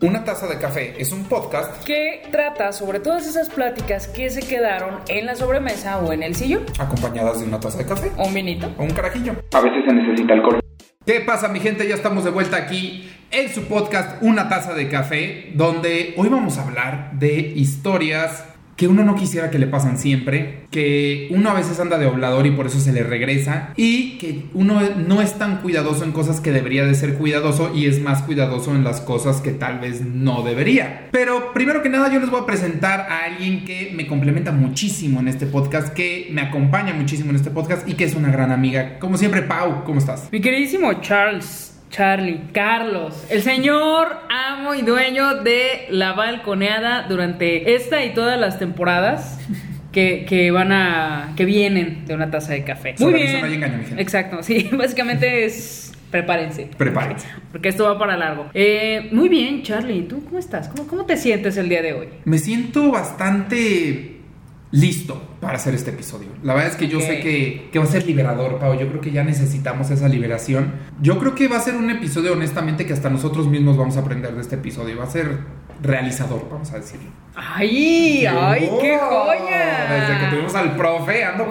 Una taza de café es un podcast que trata sobre todas esas pláticas que se quedaron en la sobremesa o en el sillón. acompañadas de una taza de café O un vinito. o un carajillo. A veces se necesita alcohol. ¿Qué pasa mi gente? Ya estamos de vuelta aquí en su podcast Una taza de café, donde hoy vamos a hablar de historias que uno no quisiera que le pasan siempre, que uno a veces anda de oblador y por eso se le regresa, y que uno no es tan cuidadoso en cosas que debería de ser cuidadoso y es más cuidadoso en las cosas que tal vez no debería. Pero primero que nada yo les voy a presentar a alguien que me complementa muchísimo en este podcast, que me acompaña muchísimo en este podcast y que es una gran amiga. Como siempre, Pau, ¿cómo estás? Mi queridísimo Charles. Charlie, Carlos, el señor amo y dueño de la balconeada durante esta y todas las temporadas que, que van a. que vienen de una taza de café. Muy bien. eso no engaño. Exacto, sí, básicamente es. Prepárense. Prepárense. Porque esto va para largo. Eh, muy bien, Charlie. ¿Tú cómo estás? ¿Cómo, ¿Cómo te sientes el día de hoy? Me siento bastante listo para hacer este episodio. La verdad es que yo sé que, que va a ser liberador, Pau. Yo creo que ya necesitamos esa liberación. Yo creo que va a ser un episodio, honestamente, que hasta nosotros mismos vamos a aprender de este episodio. Va a ser realizador, vamos a decirlo. ¡Ay! ¡Ay, qué Oh, joya! Desde que tuvimos al profe, ando...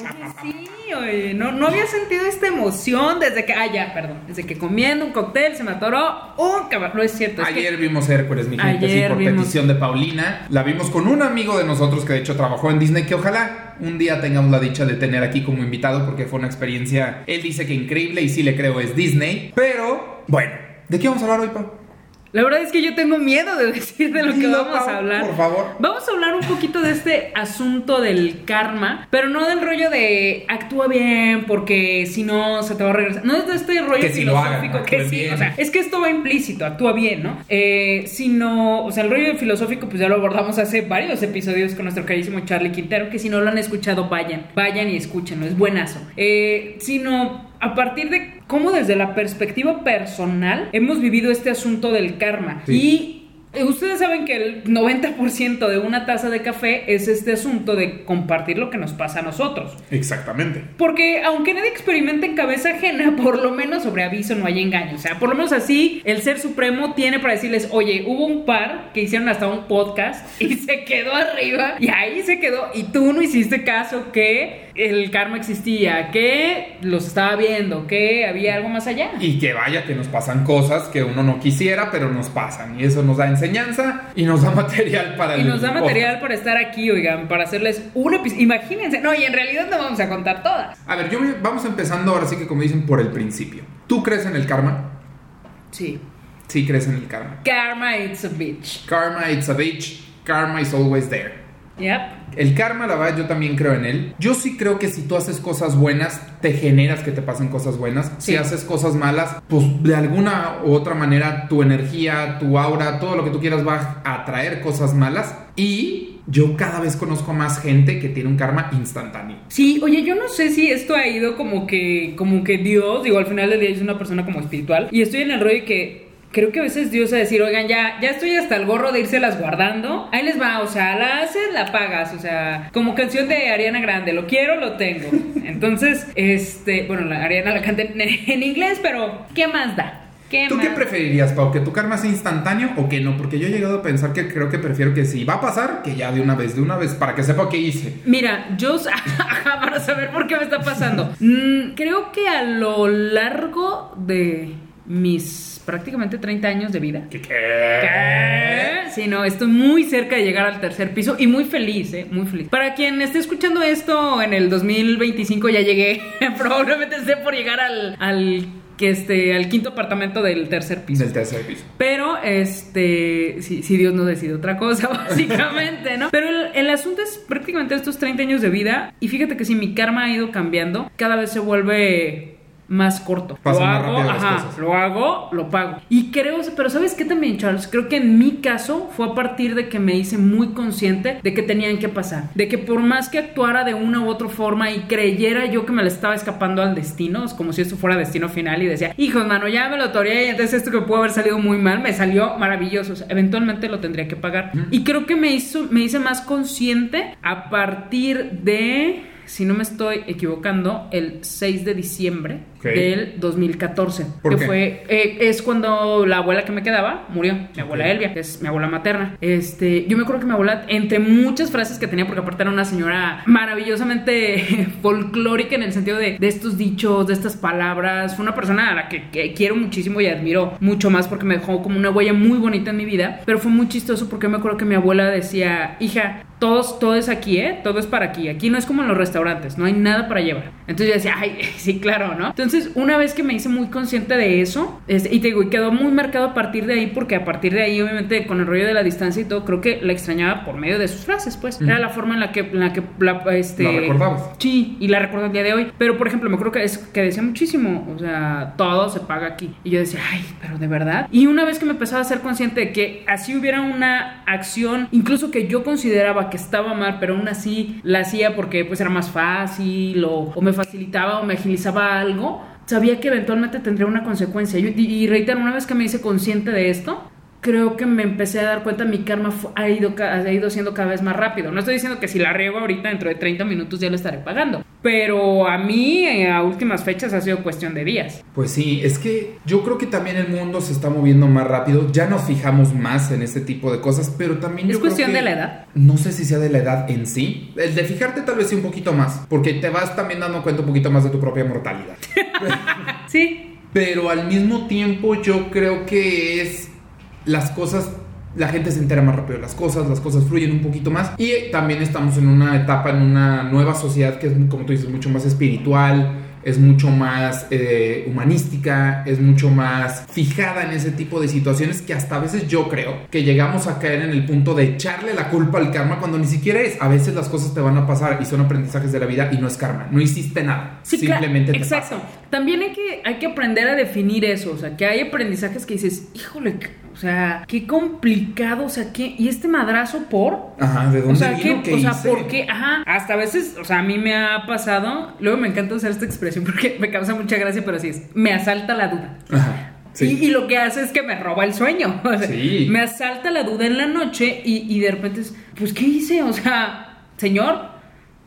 Oye, no, no había sentido esta emoción desde que. Ah, ya, perdón. Desde que comiendo un cóctel se me atoró un caballo. No es cierto. es que- Ayer vimos Hércules, mi gente, sí, por vimos- petición de Paulina. La vimos con un amigo de nosotros que de hecho trabajó en Disney, que ojalá un día tengamos la dicha de tener aquí como invitado porque fue una experiencia, él dice que increíble y sí le creo es Disney. Pero, bueno, ¿de qué vamos a hablar hoy, Pau? La verdad es que yo tengo miedo de decir de lo que vamos a hablar. por favor. Vamos a hablar un poquito de este asunto del karma, pero no del rollo de actúa bien porque si no se te va a regresar. No es de este rollo Que si lo hagan, filosófico que sí, bien. o sea, es que esto va implícito, actúa bien, ¿no? Eh, sino, o sea, el rollo filosófico pues ya lo abordamos hace varios episodios con nuestro carísimo Charlie Quintero, que si no lo han escuchado vayan, vayan y escúchenlo, es buenazo. Eh, sino a partir de cómo desde la perspectiva personal hemos vivido este asunto del karma. Sí. Y eh, Ustedes saben que el 90% de una taza de café es este asunto de compartir lo que nos pasa a nosotros. Exactamente. Porque aunque nadie experimente en cabeza ajena, por lo menos sobre aviso no hay engaño. O sea, por lo menos así el Ser Supremo tiene para decirles, oye, hubo un par que hicieron hasta un podcast y se quedó arriba y ahí se quedó y tú no hiciste caso que el karma existía, que los estaba viendo, que había algo más allá. Y que vaya que nos pasan cosas que uno no quisiera, pero nos pasan. Y eso nos da enseñanza y nos da material para Y el nos da material podcast. para estar aquí, oigan, para hacerles un episodio. Imagínense, no, y en realidad no vamos a contar todas. A ver, yo me- vamos empezando ahora sí que como dicen por el principio. ¿Tú crees en el karma? Sí. Sí, crees en el karma. Karma it's a bitch. Karma, it's a bitch. Karma is always there. Yep. El karma, la verdad, yo también creo en él. Yo sí creo que si tú haces cosas buenas, te generas que te pasen cosas buenas. Si haces cosas malas, pues de alguna u otra manera tu energía, tu aura, todo lo que tú quieras va a atraer cosas malas. Y yo cada vez conozco más gente que tiene un karma instantáneo. Sí, oye, yo no sé si esto ha ido como que, como que Dios, digo, al final del día es una persona como espiritual, y estoy en el rollo de que creo que a veces Dios a decir, oigan, ya, ya estoy hasta el gorro de irselas guardando, ahí les va, o sea, la haces, la pagas, o sea, como canción de Ariana Grande, lo quiero, lo tengo. Entonces, este, bueno, la Ariana la canta en, en inglés, pero ¿qué más da? ¿Qué ¿Tú qué preferirías, Pau? ¿Que tu karma sea instantáneo o que no? Porque yo he llegado a pensar que creo que prefiero que si va a pasar, que ya de una vez, de una vez, para que sepa qué hice. Mira, yo para saber por qué me está pasando. Mm, creo que a lo largo de mis prácticamente 30 años de vida. ¿Qué? ¿Qué? Sí, no, estoy muy cerca de llegar al tercer piso y muy feliz, ¿eh? Muy feliz. Para quien esté escuchando esto en el 2025 ya llegué, probablemente esté por llegar al, al, que este, al quinto apartamento del tercer piso. Del tercer piso. Pero, este, si, si Dios no decide otra cosa, básicamente, ¿no? Pero el, el asunto es prácticamente estos 30 años de vida. Y fíjate que si mi karma ha ido cambiando, cada vez se vuelve más corto. Pasan lo hago, ajá, lo hago, lo pago. Y creo, pero ¿sabes qué también, Charles? Creo que en mi caso fue a partir de que me hice muy consciente de que tenían que pasar. De que por más que actuara de una u otra forma y creyera yo que me le estaba escapando al destino, es como si esto fuera destino final y decía, hijos, mano, ya me lo toreé y entonces esto que pudo haber salido muy mal me salió maravilloso. O sea, eventualmente lo tendría que pagar. Y creo que me hizo, me hice más consciente a partir de si no me estoy equivocando, el 6 de diciembre del 2014. ¿Por que qué? fue, eh, es cuando la abuela que me quedaba murió, mi abuela. Elvia, que es mi abuela materna. Este, yo me acuerdo que mi abuela, entre muchas frases que tenía, porque aparte era una señora maravillosamente folclórica en el sentido de, de estos dichos, de estas palabras, fue una persona a la que, que quiero muchísimo y admiro mucho más porque me dejó como una huella muy bonita en mi vida, pero fue muy chistoso porque me acuerdo que mi abuela decía, hija, todos, todo es aquí, ¿eh? Todo es para aquí. Aquí no es como en los restaurantes, no hay nada para llevar. Entonces yo decía, ay, sí, claro, ¿no? Entonces, una vez que me hice muy consciente de eso, y te digo, y quedó muy marcado a partir de ahí, porque a partir de ahí, obviamente, con el rollo de la distancia y todo, creo que la extrañaba por medio de sus frases, pues. Era la forma en la que, en la que la, este, La recordabas. Sí, y la recuerdo el día de hoy. Pero, por ejemplo, me acuerdo que, es, que decía muchísimo, o sea, todo se paga aquí. Y yo decía, ay, pero de verdad. Y una vez que me empezaba a ser consciente de que así hubiera una acción, incluso que yo consideraba que estaba mal, pero aún así la hacía porque pues era más fácil o, o me facilitaba o me agilizaba algo, sabía que eventualmente tendría una consecuencia. Yo- y, y reitero, una vez que me hice consciente de esto, creo que me empecé a dar cuenta mi karma ha ido, ha ido siendo cada vez más rápido. No estoy diciendo que si la riego ahorita dentro de 30 minutos ya lo estaré pagando. Pero a mí eh, a últimas fechas ha sido cuestión de días. Pues sí, es que yo creo que también el mundo se está moviendo más rápido, ya nos fijamos más en este tipo de cosas, pero también ¿Es yo creo cuestión que- de la edad? No sé si sea de la edad en sí, el de fijarte tal vez sí un poquito más, porque te vas también dando cuenta un poquito más de tu propia mortalidad. Sí. Pero al mismo tiempo yo creo que es las cosas, la gente se entera más rápido de las cosas, las cosas fluyen un poquito más y también estamos en una etapa, en una nueva sociedad que es, como tú dices, mucho más espiritual, es mucho más eh, humanística, es mucho más fijada en ese tipo de situaciones que hasta a veces yo creo que llegamos a caer en el punto de echarle la culpa al karma cuando ni siquiera es. A veces las cosas te van a pasar y son aprendizajes de la vida y no es karma, no hiciste nada, Sí, claro, simplemente te Exacto. pasa. También hay que, hay que aprender a definir eso. O sea, que hay aprendizajes que dices, híjole, o sea, qué complicado. O sea, ¿qué? ¿Y este madrazo por? Ajá, ¿de dónde O sea, vino? ¿qué- ¿Qué o sea, hice? ¿por qué? Ajá. Hasta a veces, o sea, a mí me ha pasado. Luego me encanta usar esta expresión porque me causa mucha gracia, pero sí es. Me asalta la duda. Ajá. Sí. Y, y lo que hace es que me roba el sueño. O sea, Sí. Me asalta la duda en la noche y, y de repente es, pues, ¿qué hice? O sea, señor,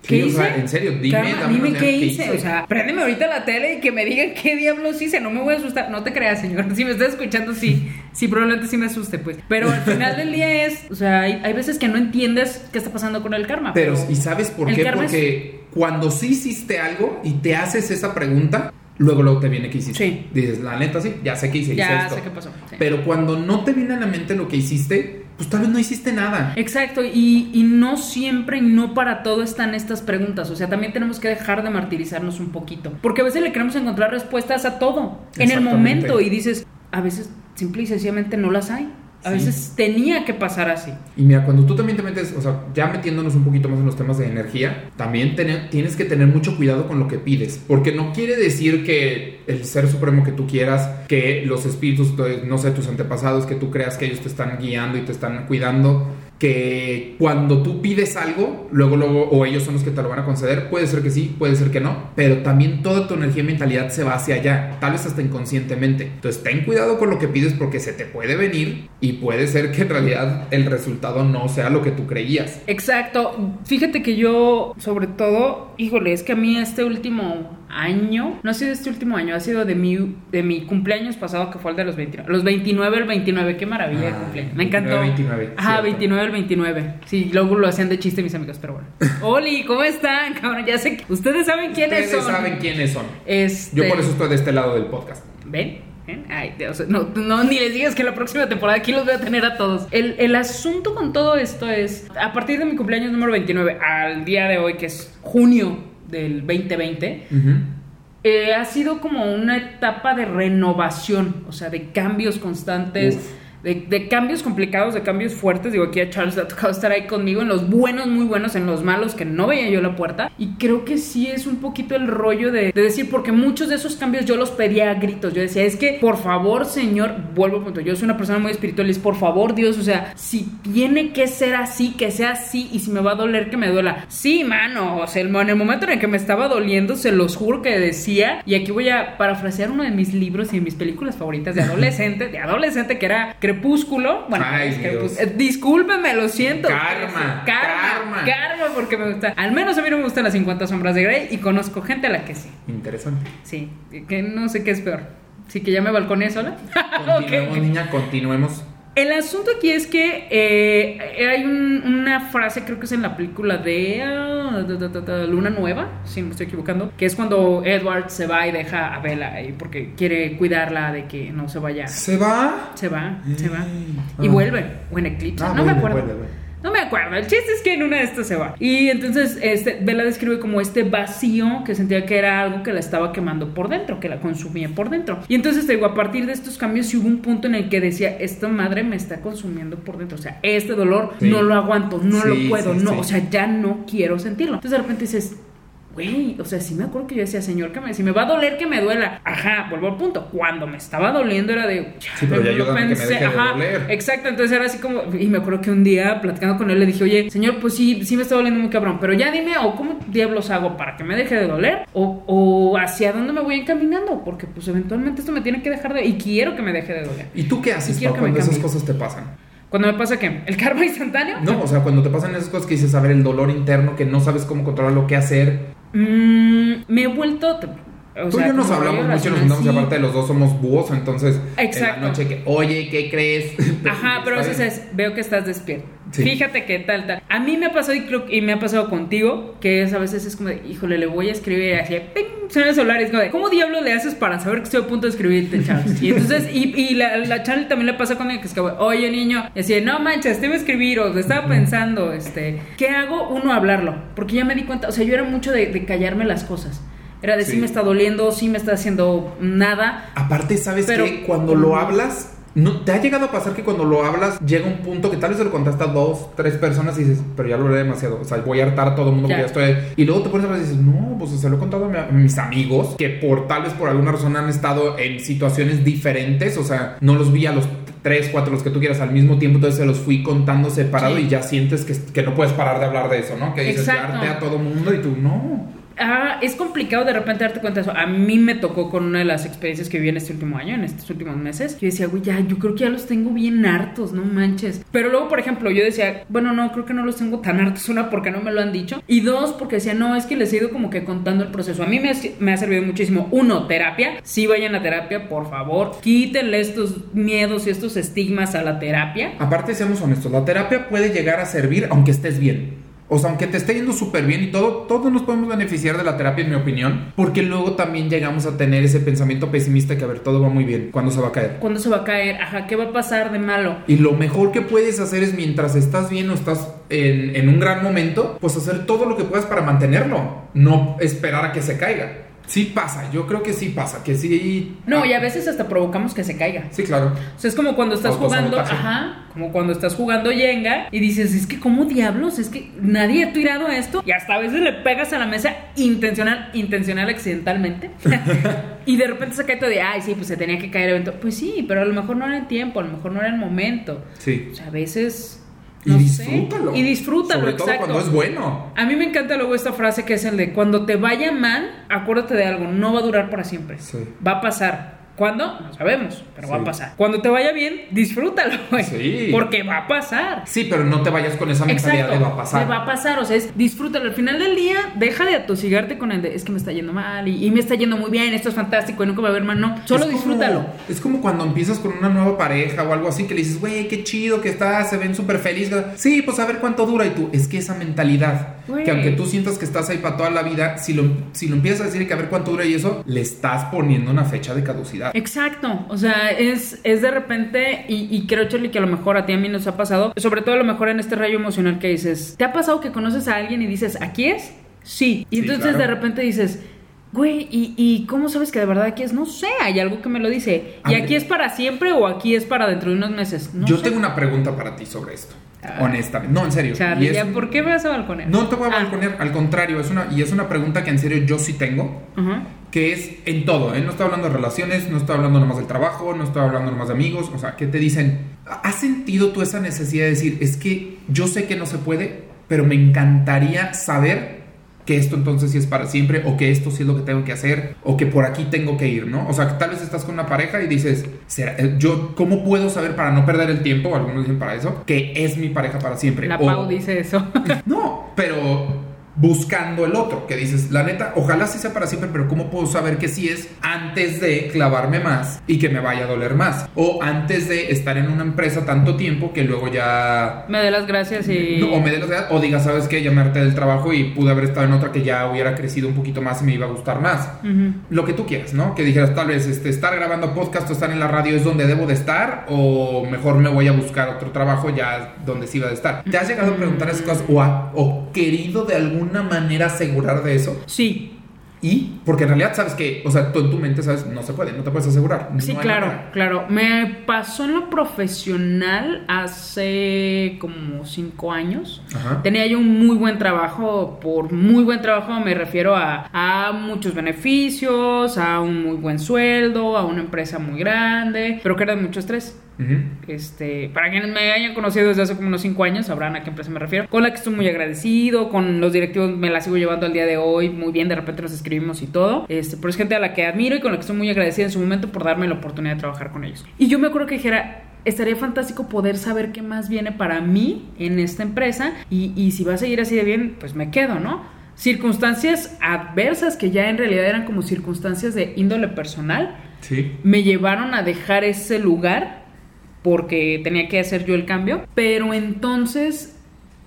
¿qué Sí, o hice? sea, en serio, dime, dame dime qué ¿qué hice? hice? O sea, préndeme ahorita la tele y que me digan qué diablos hice. No me voy a asustar. No te creas, señor. Si me estás escuchando, sí. Sí, probablemente sí me asuste, pues. Pero al final del día es, o sea, hay, hay veces que no entiendes qué está pasando con el karma. Pero, ¿y sabes por qué? es- Porque cuando sí hiciste algo y te haces esa pregunta, luego luego te viene que hiciste. Sí. Dices, la neta, sí, ya sé que hice, hice ya esto. sé qué pasó. sí. Pero cuando no te viene a la mente lo que hiciste, pues tal vez no hiciste nada. Exacto, y, y no siempre y no para todo están estas preguntas. O sea, también tenemos que dejar de martirizarnos un poquito. Porque a veces le queremos encontrar respuestas a todo en el momento y dices, a veces simple y sencillamente no las hay. A Sí. veces tenía que pasar así. Y mira, cuando tú también te metes, o sea, ya metiéndonos un poquito más en los temas de energía, también tienes que tener mucho cuidado con lo que pides, porque no quiere decir que el ser supremo que tú quieras, que los espíritus, de, no sé, tus antepasados, que tú creas que ellos te están guiando y te están cuidando, que cuando tú pides algo, luego, luego, o ellos son los que te lo van a conceder, puede ser que sí, puede ser que no, pero también toda tu energía y mentalidad se va hacia allá, tal vez hasta inconscientemente. Entonces, ten cuidado con lo que pides porque se te puede venir y puede ser que en realidad el resultado no sea lo que tú creías. Exacto. Fíjate que yo, sobre todo, híjole, es que a mí este último año, no ha sido este último año, ha sido de mi, de mi cumpleaños pasado, que fue el de los 29. Los 29, el 29, qué maravilla de Ah, cumpleaños. Me encantó. 29, 29, Ajá, cierto. 29, el 29. Sí, luego lo hacían de chiste mis amigos, pero bueno. Oli, ¿cómo están? Cabrón, ya sé que ustedes saben quiénes Ustedes son. saben quiénes son. Este, Yo por eso estoy de este lado del podcast. ¿Ven? ¿Ven? Ay, Dios, no, no, ni les digas que la próxima temporada aquí los voy a tener a todos. El, el asunto con todo esto es, a partir de mi cumpleaños número 29 al día de hoy, que es junio del 2020, Ujú. eh, ha sido como una etapa de renovación, o sea, de cambios constantes. Uf. De, cambios complicados, de cambios fuertes. Digo, aquí a Charles le ha tocado estar ahí conmigo en los buenos, muy buenos, en los malos, que no veía yo la puerta. Y creo que sí es un poquito el rollo de, de decir, porque muchos de esos cambios yo los pedía a gritos. Yo decía, es que, por favor, Señor, vuelvo a punto. Yo soy una persona muy espiritual y es, por favor, Dios, o sea, si tiene que ser así, que sea así. Y si me va a doler, que me duela. Sí, mano. O sea, en el momento en el que me estaba doliendo, se los juro que decía. Y aquí voy a parafrasear uno de mis libros y de mis películas favoritas de adolescente, de adolescente, que era Crepúsculo. Bueno, Ay, eh, discúlpeme, lo siento. Karma, Karma, karma. karma, porque me gusta. Al menos a mí no me gustan las 50 sombras de Grey y conozco gente a la que sí. Interesante. Sí, que no sé qué es peor. Sí, que ya me balconé sola. Continuemos, Ok. niña, continuemos. El asunto aquí es que eh, hay un- una frase, creo que es en la película de ah, Luna Nueva, si no me estoy equivocando, que es cuando Edward se va y deja a Bella ahí porque quiere cuidarla de que no se vaya. ¿Se va? Se va, se va. Y Ah. vuelve. O en Eclipse. Ah, no me acuerdo. vuelve, vuelve. No me acuerdo. El chiste es que en una de estas se va. Y entonces este, Bella describe como este vacío que sentía que era algo que la estaba quemando por dentro, que la consumía por dentro. Y entonces te digo, a partir de estos cambios sí hubo un punto en el que decía, esta madre me está consumiendo por dentro. O sea, este dolor Sí. no lo aguanto, no Sí, lo puedo, sí, no. O sea, ya no quiero sentirlo. Entonces de repente dices, Güey, o sea, sí me acuerdo que yo decía, señor, que me, si me va a doler, que me duela. Ajá, vuelvo al punto. Cuando me estaba doliendo era de. Sí, pero ya que me deje de ajá, doler. Exacto, entonces era así como. Y me acuerdo que un día platicando con él le dije, oye, señor, pues sí, sí me está doliendo muy cabrón, pero ya dime, o cómo diablos hago para que me deje de doler, o, o hacia dónde me voy encaminando, porque pues eventualmente esto me tiene que dejar de. Y quiero que me deje de doler. ¿Y tú qué haces Y quiero pa, que me cuando esas cosas te pasan? Cuando me pasa que el karma instantáneo. No, o sea, cuando te pasan esas cosas que dices, a ver, el dolor interno, que no sabes cómo controlar lo que hacer. Mm, me he vuelto. O Tú y sea, yo nos hablamos mucho y nos juntamos, y sí. aparte de los dos somos búhos, entonces Exacto. en la noche que, oye, ¿qué crees? Ajá, pero a veces es, veo que estás despierto. Sí. Fíjate que tal, tal. A mí me ha pasado y creo y me ha pasado contigo, que es a veces es como de, híjole, le voy a escribir así, ¡ping! suena el celular y es como de, ¿cómo diablo le haces para saber que estoy a punto de escribirte, Charles? Y entonces, y, y la, la Charlie también le pasa conmigo, que es como, oye, niño, y así, no manches, te iba a escribir, o estaba pensando, este, ¿qué hago? Uno, hablarlo, porque ya me di cuenta, o sea, yo era mucho de, de callarme las cosas. Era de Sí. sí me está doliendo, sí me está haciendo nada. Aparte, ¿sabes Pero- qué? Cuando lo hablas, no, ¿te ha llegado a pasar que cuando lo hablas llega un punto que tal vez se lo contaste a dos, tres personas y dices, pero ya lo hablé demasiado, o sea, voy a hartar a todo el mundo porque Ya. ya estoy... Y luego te pones a hablar y dices, no, pues se lo he contado a, mi- a mis amigos que por tal vez por alguna razón han estado en situaciones diferentes, o sea, no los vi a los tres, cuatro, los que tú quieras al mismo tiempo, entonces se los fui contando separado Sí. y ya sientes que, que no puedes parar de hablar de eso, ¿no? Que dices, ya harté a todo el mundo y tú, no. Ah, es complicado de repente darte cuenta de eso. A mí me tocó con una de las experiencias que viví en este último año, en estos últimos meses. Yo decía, güey, ya, yo creo que ya los tengo bien hartos, no manches. Pero luego, por ejemplo, yo decía, bueno, no, creo que no los tengo tan hartos. Una, porque no me lo han dicho. Y dos, porque decía, no, es que les he ido como que contando el proceso. A mí me, ha- servido muchísimo. Uno, terapia. Si vayan a terapia, por favor. Quítenle estos miedos y estos estigmas a la terapia. Aparte, seamos honestos, la terapia puede llegar a servir aunque estés bien. O sea, aunque te esté yendo súper bien y todo, todos nos podemos beneficiar de la terapia, en mi opinión. Porque luego también llegamos a tener ese pensamiento pesimista que, a ver, todo va muy bien, cuando se va a caer. ¿Cuándo se va a caer? Ajá, ¿qué va a pasar de malo? Y lo mejor que puedes hacer es mientras estás bien o estás en, en un gran momento, pues hacer todo lo que puedas para mantenerlo. No esperar a que se caiga. Sí pasa, yo creo que sí pasa, que sí... No, y a veces hasta provocamos que se caiga. Sí, claro. O sea, es como cuando estás jugando, ajá, como cuando estás jugando Jenga y dices, es que cómo diablos, es que nadie ha tirado esto y hasta a veces le pegas a la mesa intencional, intencional, accidentalmente y de repente se cae todo de, ay, sí, pues se tenía que caer el evento. Pues sí, pero a lo mejor no era el tiempo, a lo mejor no era el momento. Sí. O sea, a veces... Y sé, disfrútalo. Y disfrútalo, Sobre todo exacto. cuando es bueno. A mí me encanta luego esta frase que es el de cuando te vaya mal, acuérdate de algo, no va a durar para siempre. Sí. Va a pasar. ¿Cuándo? No sabemos, pero va a pasar. Cuando te vaya bien, disfrútalo, güey. Sí. Porque va a pasar. Sí, pero no te vayas con esa mentalidad Exacto. de va a pasar. de va a pasar, o sea, es disfrútalo. Al final del día, deja de atosigarte con el de es que me está yendo mal y, y me está yendo muy bien, esto es fantástico y nunca va a ver mal. No, solo Es como- disfrútalo. es como cuando empiezas con una nueva pareja o algo así que le dices, güey, qué chido que está, se ven súper felices. Sí, pues a ver cuánto dura. Y tú, es que esa mentalidad, Güey. que aunque tú sientas que estás ahí para toda la vida, si lo, si lo empiezas a decir que a ver cuánto dura y eso, le estás poniendo una fecha de caducidad. Exacto, o sea, es, es de repente, y, y creo, Charlie, que a lo mejor a ti a mí nos ha pasado, sobre todo a lo mejor en este rayo emocional que dices, ¿te ha pasado que conoces a alguien y dices, ¿aquí es? Sí, y Sí, entonces claro. de repente dices, güey, ¿y, ¿y cómo sabes que de verdad aquí es? No sé, hay algo que me lo dice. ¿Y aquí es para siempre o aquí es para dentro de unos meses? No Yo sé. tengo una pregunta para ti sobre esto. Ah. Honestamente. No, en serio. Charlie, es ¿ya un- por qué me vas a balconear? No te voy a Ah, balconear, al contrario, es una, y es una pregunta que en serio yo sí tengo. ajá. Que es en todo, ¿eh? No estoy hablando de relaciones, no estoy hablando nomás del trabajo, no estoy hablando nomás de amigos, o sea, que te dicen, ¿has sentido tú esa necesidad de decir, es que yo sé que no se puede, pero me encantaría saber que esto entonces sí es para siempre o que esto sí es lo que tengo que hacer o que por aquí tengo que ir, ¿no? O sea, que tal vez estás con una pareja y dices, ¿será, eh, yo cómo puedo saber para no perder el tiempo, algunos dicen para eso, que es mi pareja para siempre? La O- Pau dice eso. no, pero buscando el otro, que dices, la neta, ojalá sí sea para siempre, pero ¿cómo puedo saber que sí es antes de clavarme más y que me vaya a doler más? O antes de estar en una empresa tanto tiempo que luego ya... me dé las gracias y... No, o me dé las gracias, o diga, ¿sabes qué? Ya me harté del trabajo y pude haber estado en otra que ya hubiera crecido un poquito más y me iba a gustar más. Lo que tú quieras, ¿no? Que dijeras, tal vez este, estar grabando podcast o estar en la radio es donde debo de estar, o mejor me voy a buscar otro trabajo ya donde sí iba de estar. ¿Te has llegado a preguntar esas cosas o, ha- o querido de alguna manera asegurar de eso? Sí, Y, porque en realidad sabes que, o sea, tú en tu mente sabes, no se puede, no te puedes asegurar. Sí, No claro, manera. claro. Me pasó en lo profesional hace como cinco años. Ajá. Tenía yo un muy buen trabajo. Por muy buen trabajo me refiero a, a muchos beneficios, a un muy buen sueldo, a una empresa muy grande, pero que era de mucho estrés. Este, para quienes me hayan conocido desde hace como unos 5 años, sabrán a qué empresa me refiero. Con la que estoy muy agradecido, con los directivos me la sigo llevando al día de hoy, muy bien, de repente nos escribimos y todo. Este, pero es gente a la que admiro y con la que estoy muy agradecida en su momento por darme la oportunidad de trabajar con ellos. Y yo me acuerdo que dijera, estaría fantástico poder saber qué más viene para mí en esta empresa y, y si va a seguir así de bien, pues me quedo, ¿no? Circunstancias adversas que ya en realidad eran como circunstancias de índole personal, Sí. me llevaron a dejar ese lugar porque tenía que hacer yo el cambio. Pero entonces,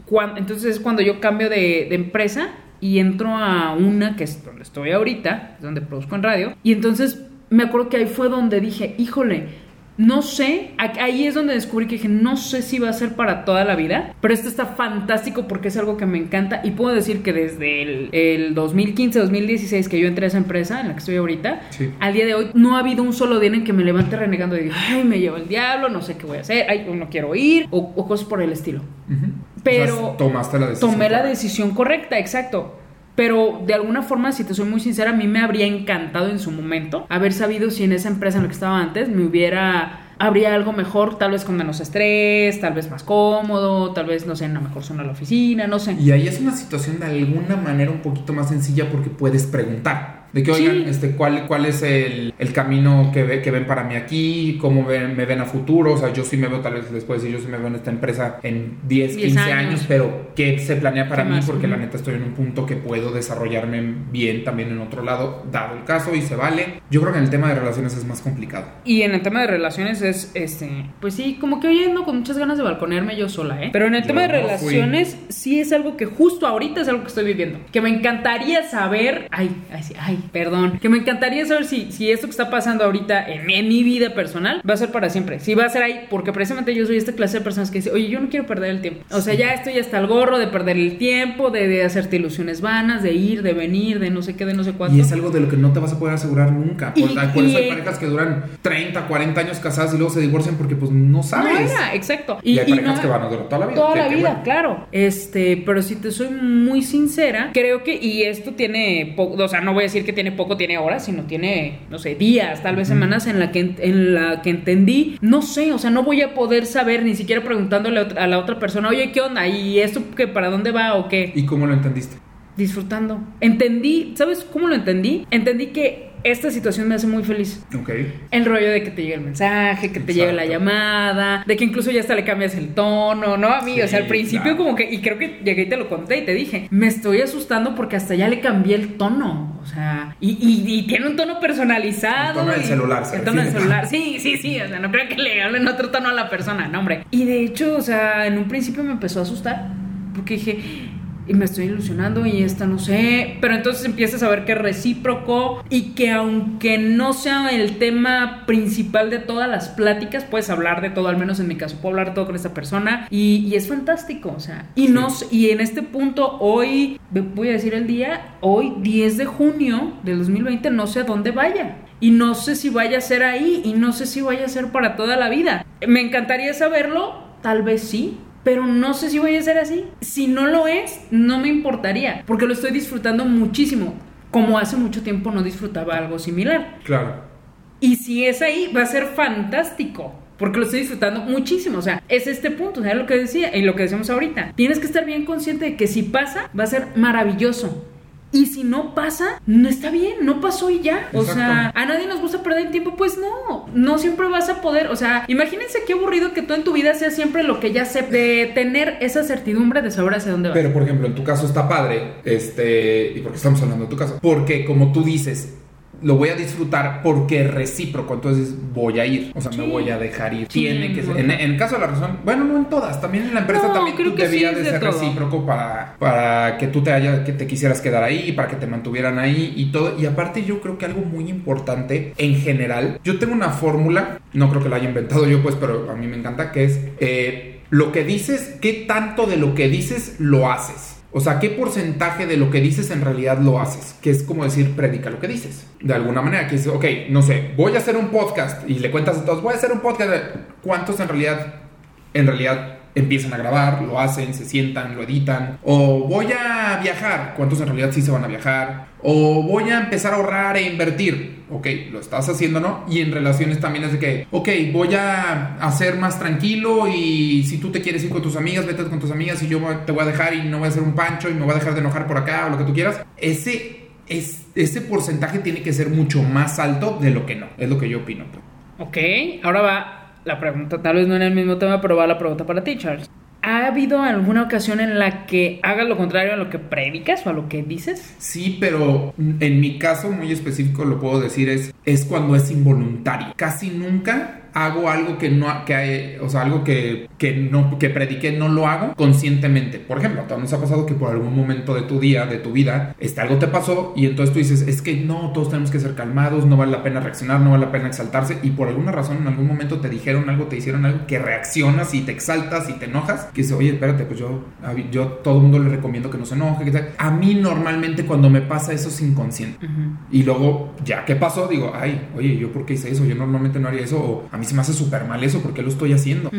cuan- entonces es cuando yo cambio de, de empresa y entro a una que es donde estoy ahorita, donde produzco en radio. Y entonces me acuerdo que ahí fue donde dije, híjole. No sé, ahí es donde descubrí que dije, no sé si va a ser para toda la vida, pero esto está fantástico porque es algo que me encanta y puedo decir que desde el, el 2015, 2016 que yo entré a esa empresa en la que estoy ahorita, Sí. al día de hoy no ha habido un solo día en que me levante renegando y diga, ay, me lleva el diablo, no sé qué voy a hacer, ay, no quiero ir, o, o cosas por el estilo. Pero O sea, tomaste la decisión. Tomé la decisión correcta, exacto. Pero de alguna forma, si te soy muy sincera, a mí me habría encantado en su momento haber sabido si en esa empresa en la que estaba antes me hubiera habría algo mejor, tal vez con menos estrés, tal vez más cómodo, tal vez, no sé, en una mejor zona de la oficina, no sé. Y ahí es una situación de alguna manera un poquito más sencilla porque puedes preguntar. De que, Sí. oigan, este, ¿cuál, cuál es el, el camino que, ve- que ven para mí aquí? ¿Cómo ven- me ven a futuro? O sea, yo sí me veo, tal vez puedo decir, yo sí me veo en esta empresa en 10, 10 15 años. años, pero ¿qué se planea para ¿Qué mí? más? Porque la neta estoy en un punto que puedo desarrollarme bien también en otro lado, dado el caso, y se vale. Yo creo que en el tema de relaciones es más complicado. Y en el tema de relaciones es, este, pues sí, como que hoy ando con muchas ganas de balconearme yo sola, ¿eh? Pero en el Yo tema de no fui. relaciones sí es algo que justo ahorita es algo que estoy viviendo. Que me encantaría saber, ay, ay, sí, ay, perdón, que me encantaría saber si, si esto que está pasando ahorita en, en mi vida personal va a ser para siempre. Si va a ser ahí, porque precisamente yo soy esta clase de personas que dice, oye, yo no quiero perder el tiempo. O sea, ya estoy hasta el gorro de perder el tiempo, de, de hacerte ilusiones vanas, de ir, de venir, de no sé qué, de no sé cuánto. Y es algo de lo que no te vas a poder asegurar nunca. Por, Y- por eso hay parejas que duran 30, 40 años casadas y luego se divorcian porque pues no No sabes. era, exacto. Y, hay parejas no- que van a durar toda la vida. Toda la que vida, bueno. claro. Este, pero si te soy muy sincera, creo que, y esto tiene o sea, no voy a decir que tiene poco, tiene horas, sino tiene, no sé, días, tal vez semanas en la que en la que entendí, no sé, o sea, no voy a poder saber ni siquiera preguntándole a la otra persona, oye, ¿qué onda? ¿Y esto que para dónde va o qué? ¿Y cómo lo entendiste? Disfrutando. Entendí, ¿sabes cómo lo entendí? Entendí que esta situación me hace muy feliz. Ok. El rollo de que te llegue el mensaje, que te llegue la llamada, de que incluso ya hasta le cambias el tono, ¿no? A mí, o sea, al Sí, principio claro. como que, y creo que llegué y te lo conté y te dije, me estoy asustando porque hasta ya le cambié el tono, o sea, y, y- y tiene un tono personalizado. El tono del celular, El tono del celular, sí, sí, sí, o sea, no creo que le hablen otro tono a la persona, no, hombre. Y de hecho, o sea, en un principio me empezó a asustar, porque dije, y me estoy ilusionando y esta no sé, pero entonces empiezas a ver que es recíproco y que aunque no sea el tema principal de todas las pláticas, puedes hablar de todo, al menos en mi caso, puedo hablar de todo con esta persona y, y es fantástico, o sea, y, Sí. no, sé- y en este punto, hoy, voy a decir el día, hoy 10 de junio del 2020, no sé a dónde vaya. Y no sé si vaya a ser ahí y no sé si vaya a ser para toda la vida. Me encantaría saberlo, tal vez sí, pero no sé si voy a ser así. Si no lo es, no me importaría, porque lo estoy disfrutando muchísimo, como hace mucho tiempo no disfrutaba algo similar. Claro. Y si es ahí, va a ser fantástico. Porque lo estoy disfrutando muchísimo. O sea, es este punto, ¿sabes lo que decía? Y lo que decíamos ahorita. Tienes que estar bien consciente de que si pasa, va a ser maravilloso. Y si no pasa, no está bien, no pasó y ya. O sea, a nadie nos gusta perder el tiempo, pues no, no siempre vas a poder. O sea, imagínense qué aburrido que tú en tu vida seas siempre lo que ya sé, de tener esa certidumbre de saber hacia dónde vas. Pero, por ejemplo, en tu caso está padre, este, y porque estamos hablando de tu caso, porque como tú dices, lo voy a disfrutar porque es recíproco, entonces voy a ir, o sea, me voy a dejar ir. Sí, Tiene que ser, en, en el caso de la razón, bueno, no en todas, también en la empresa No, también creo tú que debía de ser todo. recíproco para, para que tú te haya, que te quisieras quedar ahí, para que te mantuvieran ahí y todo. Y aparte yo creo que algo muy importante en general, yo tengo una fórmula, no creo que la haya inventado yo pues, pero a mí me encanta, que es eh, lo que dices, qué tanto de lo que dices lo haces. O sea, ¿qué porcentaje de lo que dices en realidad lo haces? Que es como decir, predica lo que dices. De alguna manera, que es, ok, no sé, voy a hacer un podcast y le cuentas a todos, voy a hacer un podcast. ¿Cuántos en realidad, en realidad empiezan a grabar, lo hacen, se sientan, lo editan? O voy a viajar, ¿cuántos en realidad sí se van a viajar? O voy a empezar a ahorrar e invertir. Ok, lo estás haciendo, ¿no? Y en relaciones también es de que, ok, voy a hacer más tranquilo y si tú te quieres ir con tus amigas, vete con tus amigas y yo te voy a dejar y no voy a hacer un pancho y me voy a dejar de enojar por acá o lo que tú quieras. Ese, es, ese porcentaje tiene que ser mucho más alto de lo que no. Es lo que yo opino. Ok, ahora va la pregunta, tal vez no en el mismo tema, pero va la pregunta para ti, Charles. ¿Ha habido alguna ocasión en la que hagas lo contrario a lo que predicas o a lo que dices? Sí, pero en mi caso muy específico lo puedo decir es, es cuando es involuntario. Casi nunca hago algo que no que hay- o sea algo que, que no que prediqué no lo hago conscientemente por ejemplo a todos nos ha pasado que por algún momento de tu día de tu vida este algo te pasó y entonces tú dices es que no todos tenemos que ser calmados no vale la pena reaccionar no vale la pena exaltarse y por alguna razón en algún momento te dijeron algo te hicieron algo que reaccionas y te exaltas y te enojas que dices oye espérate pues yo yo todo el mundo le recomiendo que no se enoje que tal. a mí normalmente cuando me pasa eso es inconsciente y luego, ya que pasó, digo, ay, oye, ¿yo por qué hice eso? Yo normalmente no haría eso. O a mí se me hace súper mal eso, ¿por qué lo estoy haciendo?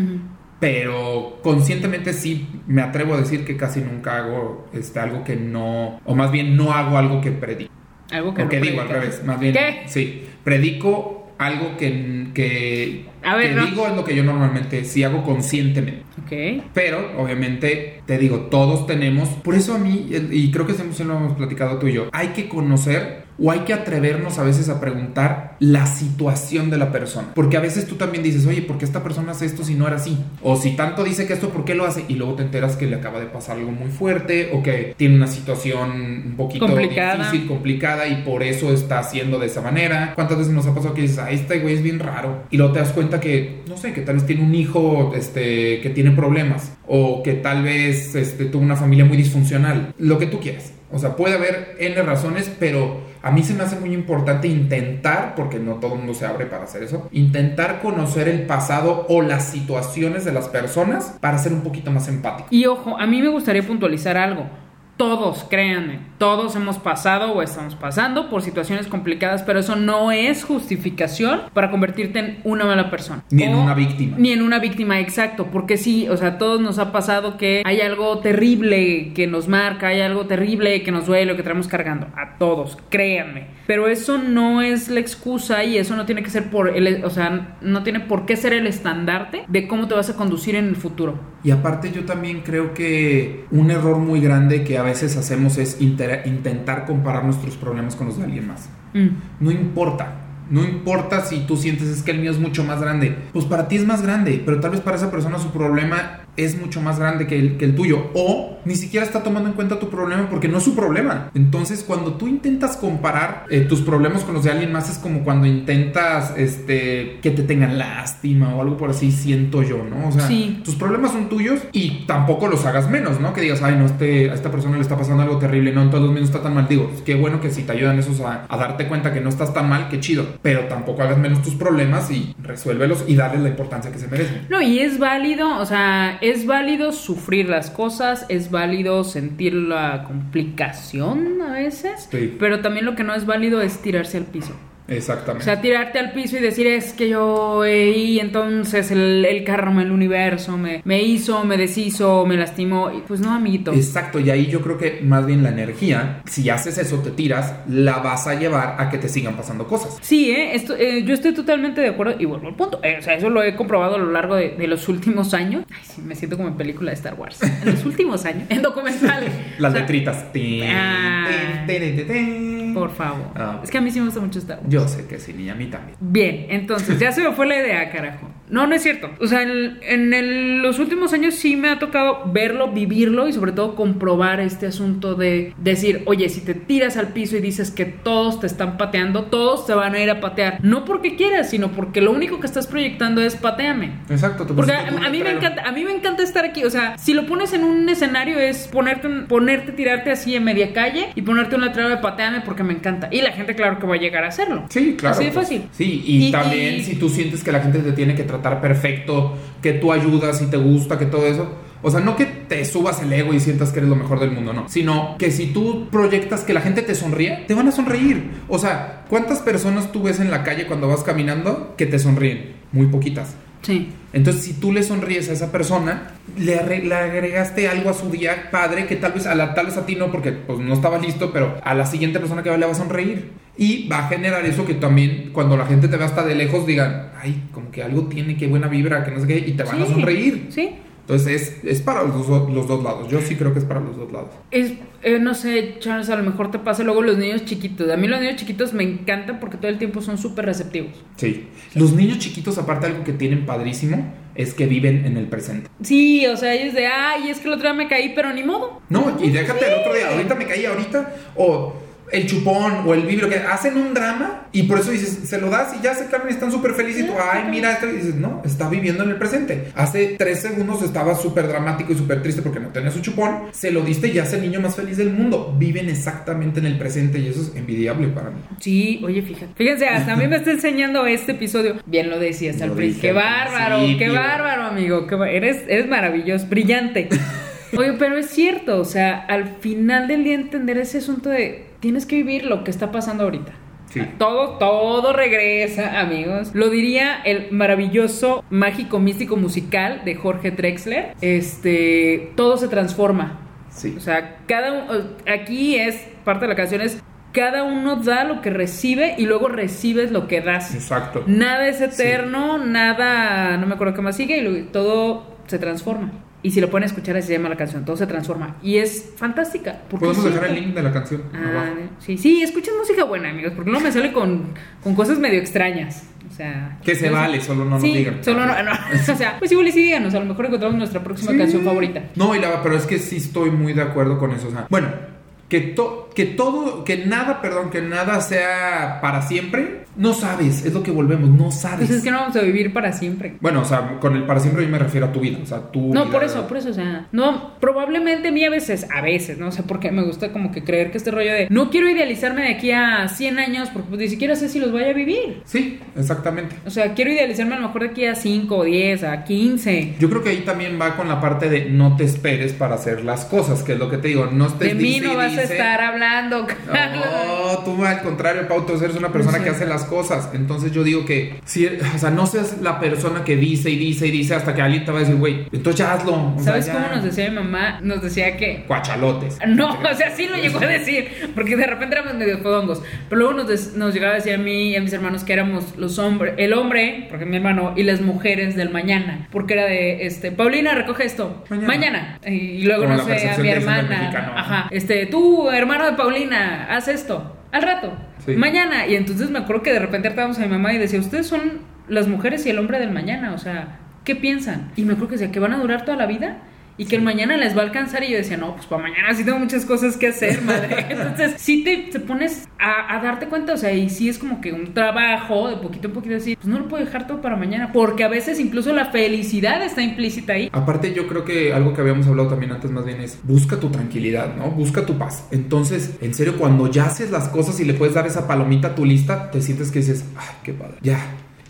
Pero conscientemente sí me atrevo a decir que casi nunca hago este, algo que no, o más bien no hago algo que predico. Algo que O no que digo al revés, más bien. ¿Qué? Sí, predico algo que, que, A ver, que no. digo es lo que yo normalmente sí hago conscientemente. Ok. Pero, obviamente, te digo, todos tenemos. Por eso a mí, y creo que siempre lo hemos platicado tú y yo, hay que conocer o hay que atrevernos a veces a preguntar la situación de la persona. Porque a veces tú también dices, oye, ¿por qué esta persona hace esto si no era así? O si tanto dice que esto, ¿por qué lo hace? Y luego te enteras que le acaba de pasar algo muy fuerte o que tiene una situación un poquito Complicada. difícil, complicada y por eso está haciendo de esa manera. ¿Cuántas veces nos ha pasado que dices, ah, este güey es bien raro? Y luego te das cuenta que, no sé, que tal vez tiene un hijo este, que tiene problemas o que tal vez este, tuvo una familia muy disfuncional. Lo que tú quieras. O sea, puede haber N razones, pero a mí se me hace muy importante intentar, porque no todo el mundo se abre para hacer eso, intentar conocer el pasado o las situaciones de las personas para ser un poquito más empático. Y ojo, a mí me gustaría puntualizar algo. Todos, créanme, todos hemos pasado o estamos pasando por situaciones complicadas, pero eso no es justificación para convertirte en una mala persona. Ni en una víctima. Ni en una víctima, exacto, porque sí, o sea, a todos nos ha pasado que hay algo terrible que nos marca, hay algo terrible que nos duele o que traemos cargando. A todos, créanme. Pero eso no es la excusa y eso no tiene que ser por el, o sea, no tiene por qué ser el estandarte de cómo te vas a conducir en el futuro. Y aparte yo también creo que un error muy grande que a veces hacemos es intentar comparar nuestros problemas con los de alguien más. Mm. No importa. No importa si tú sientes es que el mío es mucho más grande. Pues para ti es más grande, pero tal vez para esa persona su problema es mucho más grande que el, que el tuyo. O ni siquiera está tomando en cuenta tu problema porque no es su problema. Entonces cuando tú intentas comparar eh, tus problemas con los de alguien más es como cuando intentas este, que te tengan lástima o algo por así, siento yo, ¿no? O sea, Sí. tus problemas son tuyos y tampoco los hagas menos, ¿no? Que digas, ay, no, este, a esta persona le está pasando algo terrible, no, en todos los míos está tan mal. Digo, qué bueno que si te ayudan esos a, a darte cuenta que no estás tan mal, qué chido. Pero tampoco hagas menos tus problemas y resuélvelos y darles la importancia que se merecen. No, y es válido, o sea, es válido sufrir las cosas, es válido sentir la complicación a veces, Sí. pero también lo que no es válido es tirarse al piso. Exactamente. O sea, tirarte al piso y decir es que yo eh, y entonces el, el karma, el universo me, me hizo, me deshizo, me lastimó. Y pues no, amiguito. Exacto, y ahí yo creo que más bien la energía, si haces eso, te tiras, la vas a llevar a que te sigan pasando cosas. Sí, ¿eh? Esto, eh, yo estoy totalmente de acuerdo y vuelvo al punto. Eh, o sea, eso lo he comprobado a lo largo de, de los últimos años. Ay, sí, me siento como en película de Star Wars. En los últimos años, en documentales. Las O sea, letritas. Ah. Por favor. Ah. Es que a mí sí me gusta mucho Star Wars. Yo sé que sí, niña, a mí también. Bien, entonces ya se me fue la idea, carajo. No, no es cierto. O sea, en, en el- los últimos años sí me ha tocado verlo, vivirlo y sobre todo comprobar este asunto de decir, oye, si te tiras al piso y dices que todos te están pateando, todos te van a ir a patear. No porque quieras, sino porque lo único que estás proyectando es pateame. Exacto. Porque a, a mí me encanta, a mí me encanta estar aquí. O sea, si lo pones en un escenario es ponerte, ponerte, tirarte así en media calle y ponerte un letrero de pateame porque me encanta. Y la gente, claro que va a llegar a hacerlo. Sí, claro. Así de pues, fácil. Sí, y, Y- también y- si tú sientes que la gente te tiene que tratar perfecto, que tú ayudas y te gusta, que todo eso. O sea, no que te subas el ego y sientas que eres lo mejor del mundo, no. Sino que si tú proyectas que la gente te sonríe, te van a sonreír. O sea, ¿cuántas personas tú ves en la calle cuando vas caminando que te sonríen? Muy poquitas. Sí. Entonces, si tú le sonríes a esa persona, le, agregaste algo a su día padre que tal vez a la, tal vez a ti no, porque pues no estaba listo, pero a la siguiente persona que va le va a sonreír. Y va a generar eso que también cuando la gente te ve hasta de lejos digan, ay, como que algo tiene, qué buena vibra, que no sé qué, y te van a sonreír. Sí. Entonces, es, es para los, los dos lados. Yo sí creo que es para los dos lados. Es, eh, no sé, Charles, a lo mejor te pasa luego los niños chiquitos. A mí los niños chiquitos me encantan porque todo el tiempo son súper receptivos. Sí. Los niños chiquitos, aparte, algo que tienen padrísimo es que viven en el presente. Sí, o sea, ellos de, ay, es que el otro día me caí, pero ni modo. No, y déjate el otro día, ahorita me caí ahorita, o el chupón, o el vibro, que hacen un drama, y por eso dices, se lo das y ya se calman y están súper felices, y tú, ay, mira esto, y dices, no, está viviendo en el presente. Hace tres segundos estaba súper dramático y súper triste porque no tenía su chupón, se lo diste y ya es el niño más feliz del mundo. Viven exactamente en el presente y eso es envidiable para mí. Sí, oye, fíjate. Fíjense, hasta a mí me está enseñando este episodio. Bien lo decías al principio. Qué bárbaro, qué bárbaro, amigo. qué eres, eres maravilloso, brillante. Oye, pero es cierto, o sea, al final del día entender ese asunto de tienes que vivir lo que está pasando ahorita. Sí. Todo, todo regresa, amigos. Lo diría el maravilloso, mágico, místico musical de Jorge Drexler. Este, todo se transforma. Sí. O sea, cada uno, aquí es, parte de la canción es, cada uno da lo que recibe y luego recibes lo que das. Exacto. Nada es eterno, nada, no me acuerdo qué más sigue y todo se transforma. Y si lo pueden escuchar, así se llama la canción, todo se transforma. Y es fantástica. Podemos es dejar el link de la canción Ah, sí, sí, escuchen música buena, amigos, porque no me sale con, con cosas medio extrañas. O sea, Que se vale, solo no nos sí, digan. Solo no, no. O sea, pues igual sí díganos, a lo mejor encontramos nuestra próxima Sí. canción favorita. No, y la, pero es que sí estoy muy de acuerdo con eso. o sea, bueno, que, to- que todo, que nada, perdón, que nada sea para siempre, no sabes, es lo que volvemos, no sabes. Pues es que no vamos a vivir para siempre. Bueno, o sea, con el para siempre yo me refiero a tu vida, o sea, tu No, vida- por eso, por eso, o sea, no, probablemente a mí a veces, a veces, no sé por qué me gusta como que creer que este rollo de no quiero idealizarme de aquí a 100 años porque pues, ni siquiera sé si los voy a vivir. Sí, exactamente. O sea, quiero idealizarme a lo mejor de aquí a 5 o 10, a 15. Yo creo que ahí también va con la parte de no te esperes para hacer las cosas, que es lo que te digo, no estés De mí dice no vas a estar hablando, Carlos. No, tú al contrario, Pau, tú eres una persona que hace las cosas. Entonces yo digo que, si, o sea, no seas la persona que dice y dice y dice hasta que alguien te va a decir, güey, entonces ya hazlo. O sea, ¿Sabes ya. cómo nos decía mi mamá? Nos decía que Cuachalotes. No, o sea, sí lo llegó a decir, porque de repente éramos medio fodongos. Pero luego nos, des- nos llegaba a decir a mí y a mis hermanos que éramos los hombres, el hombre, porque mi hermano, y las mujeres del mañana. Porque era de, este, Paulina, recoge esto. Mañana. Mañana. Y luego, Como no sé, a mi hermana. Ajá. Este, tú, hermano de Paulina, haz esto. Al rato. Mañana. Y entonces me acuerdo que de repente hartábamos a mi mamá y decía, ustedes son las mujeres y el hombre del mañana. O sea, ¿qué piensan? Y me acuerdo que decía, ¿que van a durar toda la vida? Y que el mañana les va a alcanzar y yo decía, no, pues para mañana sí tengo muchas cosas que hacer, madre. Entonces, sí te, te pones a, a darte cuenta, o sea, y sí es como que un trabajo de poquito en poquito así, pues no lo puedo dejar todo para mañana, porque a veces incluso la felicidad está implícita ahí. Aparte, yo creo que algo que habíamos hablado también antes más bien es busca tu tranquilidad, ¿no? Busca tu paz. Entonces, en serio, cuando ya haces las cosas y le puedes dar esa palomita a tu lista, te sientes que dices, ay, qué padre. Ya,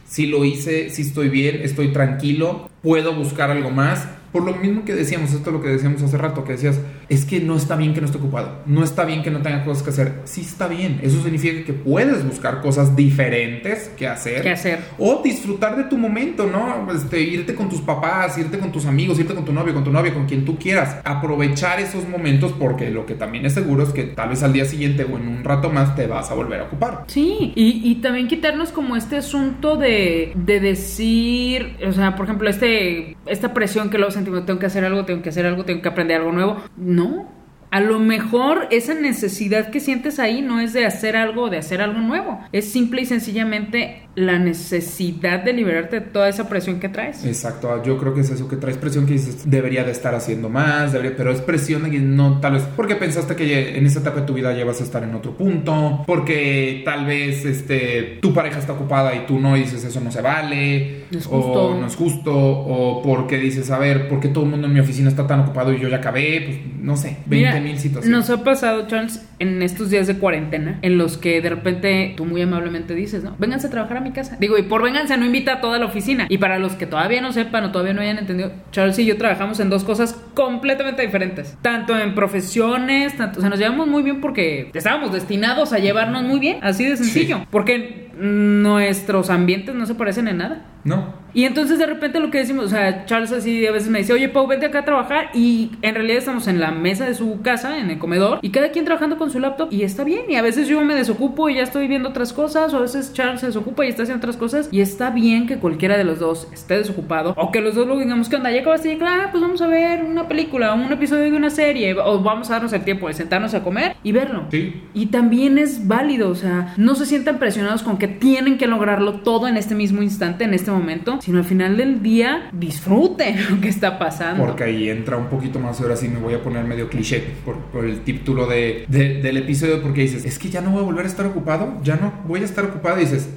sí lo hice, sí estoy bien, estoy tranquilo, puedo buscar algo más. Por lo mismo que decíamos, esto es lo que decíamos hace rato, que decías, es que no está bien que no esté ocupado, no está bien que no tenga cosas que hacer. Sí está bien, eso significa que puedes buscar cosas diferentes que hacer. Que hacer. O disfrutar de tu momento, ¿no? Este, irte con tus papás, irte con tus amigos, irte con tu novio, con tu novia, con quien tú quieras. Aprovechar esos momentos porque lo que también es seguro es que tal vez al día siguiente o en un rato más te vas a volver a ocupar. Sí, y, y también quitarnos como este asunto de, de decir, o sea, por ejemplo, este, esta presión que luego sentimos, tengo que hacer algo, tengo que hacer algo, tengo que aprender algo nuevo. No, a lo mejor esa necesidad que sientes ahí no es de hacer algo o de hacer algo nuevo. Es simple y sencillamente la necesidad de liberarte de toda esa presión que traes. Exacto, yo creo que es eso que traes presión que dices, debería de estar haciendo más, debería, pero es presión de que no, tal vez, porque pensaste que en esa etapa de tu vida ya vas a estar en otro punto, porque tal vez este, tu pareja está ocupada y tú no dices eso no se vale, No o no es justo, o porque dices, a ver, ¿por qué todo el mundo en mi oficina está tan ocupado y yo ya acabé? Pues no sé, 20 Mira, mil situaciones. Nos ha pasado, Charles, en estos días de cuarentena, en los que de repente tú muy amablemente dices, ¿no? Vénganse a trabajar a mi casa. Digo, y por vénganse no invita a toda la oficina. Y para los que todavía no sepan o todavía no hayan entendido, Charles y yo trabajamos en dos cosas completamente diferentes. Tanto en profesiones, tanto, o sea, nos llevamos muy bien porque estábamos destinados a llevarnos muy bien, así de sencillo. Porque nuestros ambientes no se parecen en nada. No. Y entonces de repente lo que decimos, o sea, Charles así a veces me dice, oye Pau, vente acá a trabajar y en realidad estamos en la mesa de su casa, en el comedor, y cada quien trabajando con su laptop y está bien. Y a veces yo me desocupo y ya estoy viendo otras cosas, o a veces Charles se desocupa y está haciendo otras cosas, y está bien que cualquiera de los dos esté desocupado, o que los dos lo digamos, ¿qué onda? Ya acabaste de llegar, ah, pues vamos a ver una película, un episodio de una serie, o vamos a darnos el tiempo de sentarnos a comer y verlo. Sí. Y también es válido, o sea, no se sientan presionados con que tienen que lograrlo todo en este mismo instante, en este momento, sino al final del día disfruten lo que está pasando. Porque ahí entra un poquito más, ahora sí me voy a poner medio cliché por, por el título de, de- del episodio, porque dices, es que ya no voy a volver a estar ocupado, ya no voy a estar ocupado, y dices,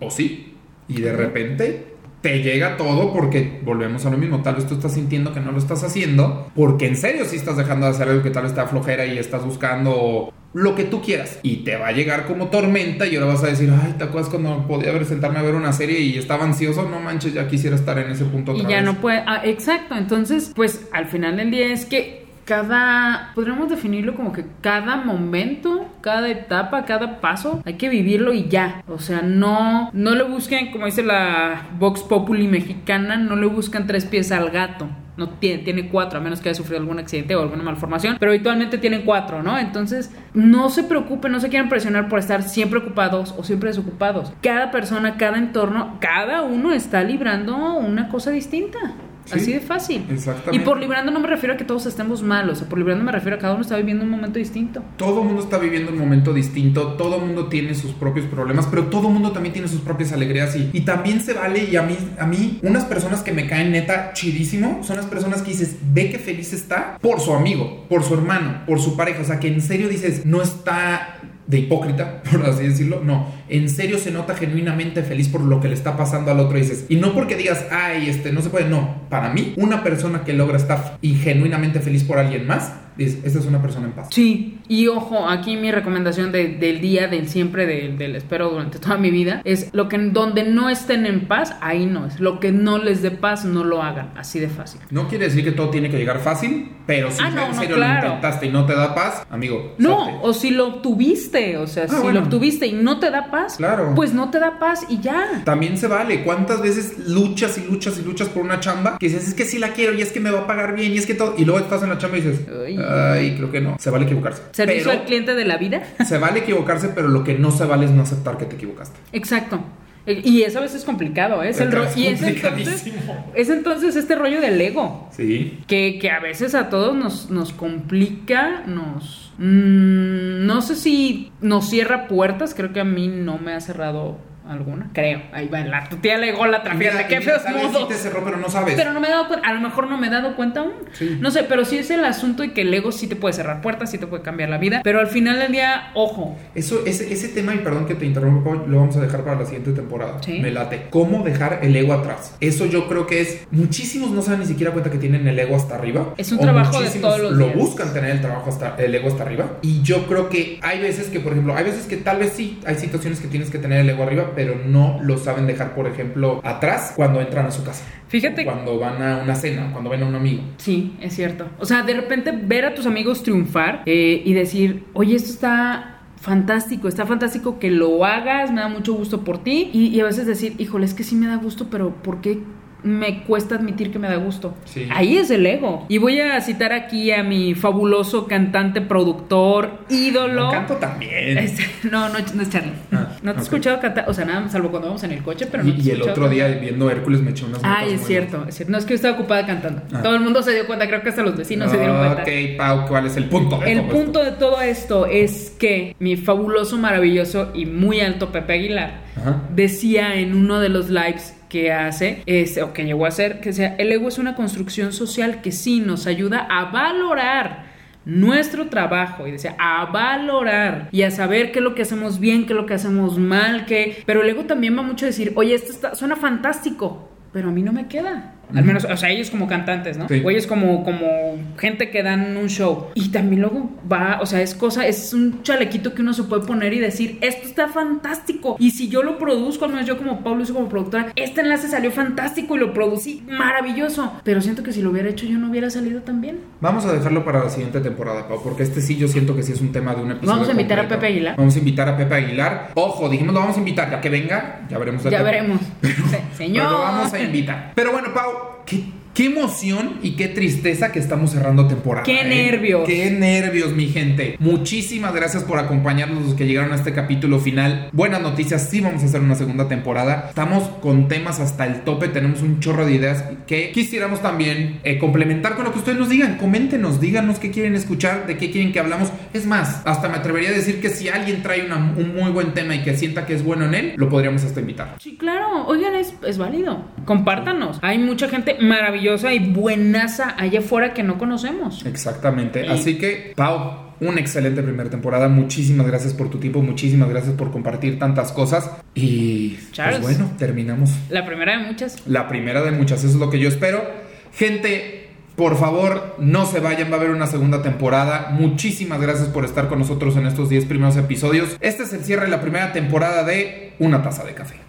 o sí, y de repente te llega todo porque volvemos a lo mismo, tal vez tú estás sintiendo que no lo estás haciendo, porque en serio sí estás dejando de hacer algo que tal vez te da flojera y estás buscando lo que tú quieras y te va a llegar como tormenta y ahora vas a decir, ay, ¿te acuerdas cuando podía haber sentarme a ver una serie y estaba ansioso? No manches, ya quisiera estar en ese punto y otra ya vez". no puede. Ah, exacto. Entonces, pues al final del día es que cada. Podríamos definirlo como que cada momento, cada etapa, cada paso, hay que vivirlo y ya. O sea, no, no le busquen, como dice la Vox Populi mexicana, no le buscan tres pies al gato. No tiene, tiene cuatro, a menos que haya sufrido algún accidente o alguna malformación. Pero habitualmente tienen cuatro, ¿no? Entonces, no se preocupen, no se quieran presionar por estar siempre ocupados o siempre desocupados. Cada persona, cada entorno, cada uno está librando una cosa distinta. Sí, Así de fácil. exactamente. Y por librando no me refiero a que todos estemos mal, o sea, por librando me refiero a que cada uno está viviendo un momento distinto. Todo el mundo está viviendo un momento distinto, todo el mundo tiene sus propios problemas, pero todo el mundo también tiene sus propias alegrías y, y también se vale y a mí, a mí, unas personas que me caen neta chidísimo son las personas que dices, ve que feliz está por su amigo, por su hermano, por su pareja, o sea, que en serio dices, no está de hipócrita, por así decirlo, no, en serio se nota genuinamente feliz por lo que le está pasando al otro y dices, y no porque digas, ay, este, no se puede, no, para mí, una persona que logra estar y genuinamente feliz por alguien más, dices, esta es una persona en paz. Sí, y ojo, aquí mi recomendación de- del día, del siempre, del, del espero durante toda mi vida, es lo que donde no estén en paz, ahí no es. Lo que no les dé paz, no lo hagan, así de fácil. No quiere decir que todo tiene que llegar fácil, pero si Ah, no, en no, serio claro. lo intentaste y no te da paz, amigo. No, salte. o si lo obtuviste, o sea, Ah, si bueno. lo obtuviste y no te da paz, Claro. pues no te da paz y ya. También se vale. ¿Cuántas veces luchas y luchas y luchas por una chamba? Que dices, es que sí la quiero y es que me va a pagar bien y es que todo. Y luego estás en la chamba y dices, Ay. ay, creo que no. Se vale equivocarse. Servicio Pero al cliente de la vida. se vale equivocarse, pero lo que no se vale es no aceptar que te equivocaste. Exacto. E- Y eso a veces es complicado, ¿eh? es el Pero ro- es y es entonces, es entonces este rollo del ego. Sí. Que, que a veces a todos nos, nos complica, nos... mm, no sé si nos cierra puertas, creo que a mí no me ha cerrado alguna, creo. Ahí va, la, tu tía le la fíjate, qué feos sí modos. te cerró, pero no sabes. Pero no me he dado cuenta, a lo mejor no me he dado cuenta aún. Sí. No sé, pero sí es el asunto y que el ego sí te puede cerrar puertas, sí te puede cambiar la vida. Pero al final del día, ojo, Eso, ese, ese tema, y perdón que te interrumpa, Pau, lo vamos a dejar para la siguiente temporada. Sí. Me late. ¿Cómo dejar el ego atrás? Eso yo creo que es. Muchísimos no se dan ni siquiera cuenta que tienen el ego hasta arriba. Es un o trabajo de todos los Lo días. buscan tener el trabajo hasta el ego hasta arriba. Y yo creo que hay veces que, por ejemplo, hay veces que tal vez sí hay situaciones que tienes que tener el ego arriba, arriba, pero no lo saben dejar, por ejemplo, atrás cuando entran a su casa. Fíjate. Cuando van a una cena, cuando ven a un amigo. Sí, es cierto. O sea, de repente ver a tus amigos triunfar eh, y decir, oye, esto está fantástico, está fantástico que lo hagas, me da mucho gusto por ti. Y, y a veces decir, híjole, es que sí me da gusto, pero ¿por qué me cuesta admitir que me da gusto. Sí. Ahí es el ego. Y voy a citar aquí a mi fabuloso cantante, productor, ídolo. No canto también. Este, no, no, no es Charlie. Ah, no te he ok. escuchado cantar, o sea, nada, salvo cuando vamos en el coche, pero no y, te he y el otro día cantar. viendo Hércules me eché unas notas Ay, es cierto, es cierto. No es que yo estaba ocupada cantando. Ah. Todo el mundo se dio cuenta, creo que hasta los vecinos se dieron cuenta. Ok, Pau, ¿cuál es el punto? de El todo punto de todo esto es que mi fabuloso, maravilloso y muy alto Pepe Aguilar? Ajá. decía en uno de los lives que hace, este, o que llegó a hacer, que decía, el ego es una construcción social que sí nos ayuda a valorar nuestro trabajo y decía a valorar y a saber qué es lo que hacemos bien, qué es lo que hacemos mal, qué, pero el ego también va mucho a decir, oye, esto está, suena fantástico, pero a mí no me queda. Al menos, o sea, ellos como cantantes, ¿no? Sí. O ellos como, como gente que dan un show. Y también luego va, o sea, es cosa, es un chalequito que uno se puede poner y decir, esto está fantástico. Y si yo lo produzco, al menos yo como Pablo como productora, este enlace salió fantástico y lo producí maravilloso. Pero siento que si lo hubiera hecho yo no hubiera salido tan bien. Vamos a dejarlo para la siguiente temporada, Pau, porque este sí yo siento que sí es un tema de un episodio. Vamos a invitar a completo. Pepe Aguilar. Vamos a invitar a Pepe Aguilar. Ojo, dijimos lo vamos a invitar, ya que venga, ya veremos. Ya veremos. Se- Señor. Pero lo vamos a invitar. Pero bueno, Pau, qué, qué emoción y qué tristeza que estamos cerrando temporada. Qué ¿eh? nervios. Qué nervios, mi gente. Muchísimas gracias por acompañarnos los que llegaron a este capítulo final. Buenas noticias, sí vamos a hacer una segunda temporada. Estamos con temas hasta el tope, tenemos un chorro de ideas que quisiéramos también eh, complementar con lo que ustedes nos digan. Coméntenos, díganos qué quieren escuchar, de qué quieren que hablamos. Es más, hasta me atrevería a decir que si alguien trae una- un muy buen tema y que sienta que es bueno en él, lo podríamos hasta invitar. Sí, claro. Oigan, es, es válido. Compártanos. Hay mucha gente maravillosa y buenaza allá afuera que no conocemos. Exactamente. Así que, Pau, una excelente primera temporada. Muchísimas gracias por tu tiempo, muchísimas gracias por compartir tantas cosas. Y Charles. pues bueno, terminamos. La primera de muchas. La primera de muchas, eso es lo que yo espero. Gente, por favor, no se vayan, va a haber una segunda temporada. Muchísimas gracias por estar con nosotros en estos 10 primeros episodios. Este es el cierre de la primera temporada de Una taza de café.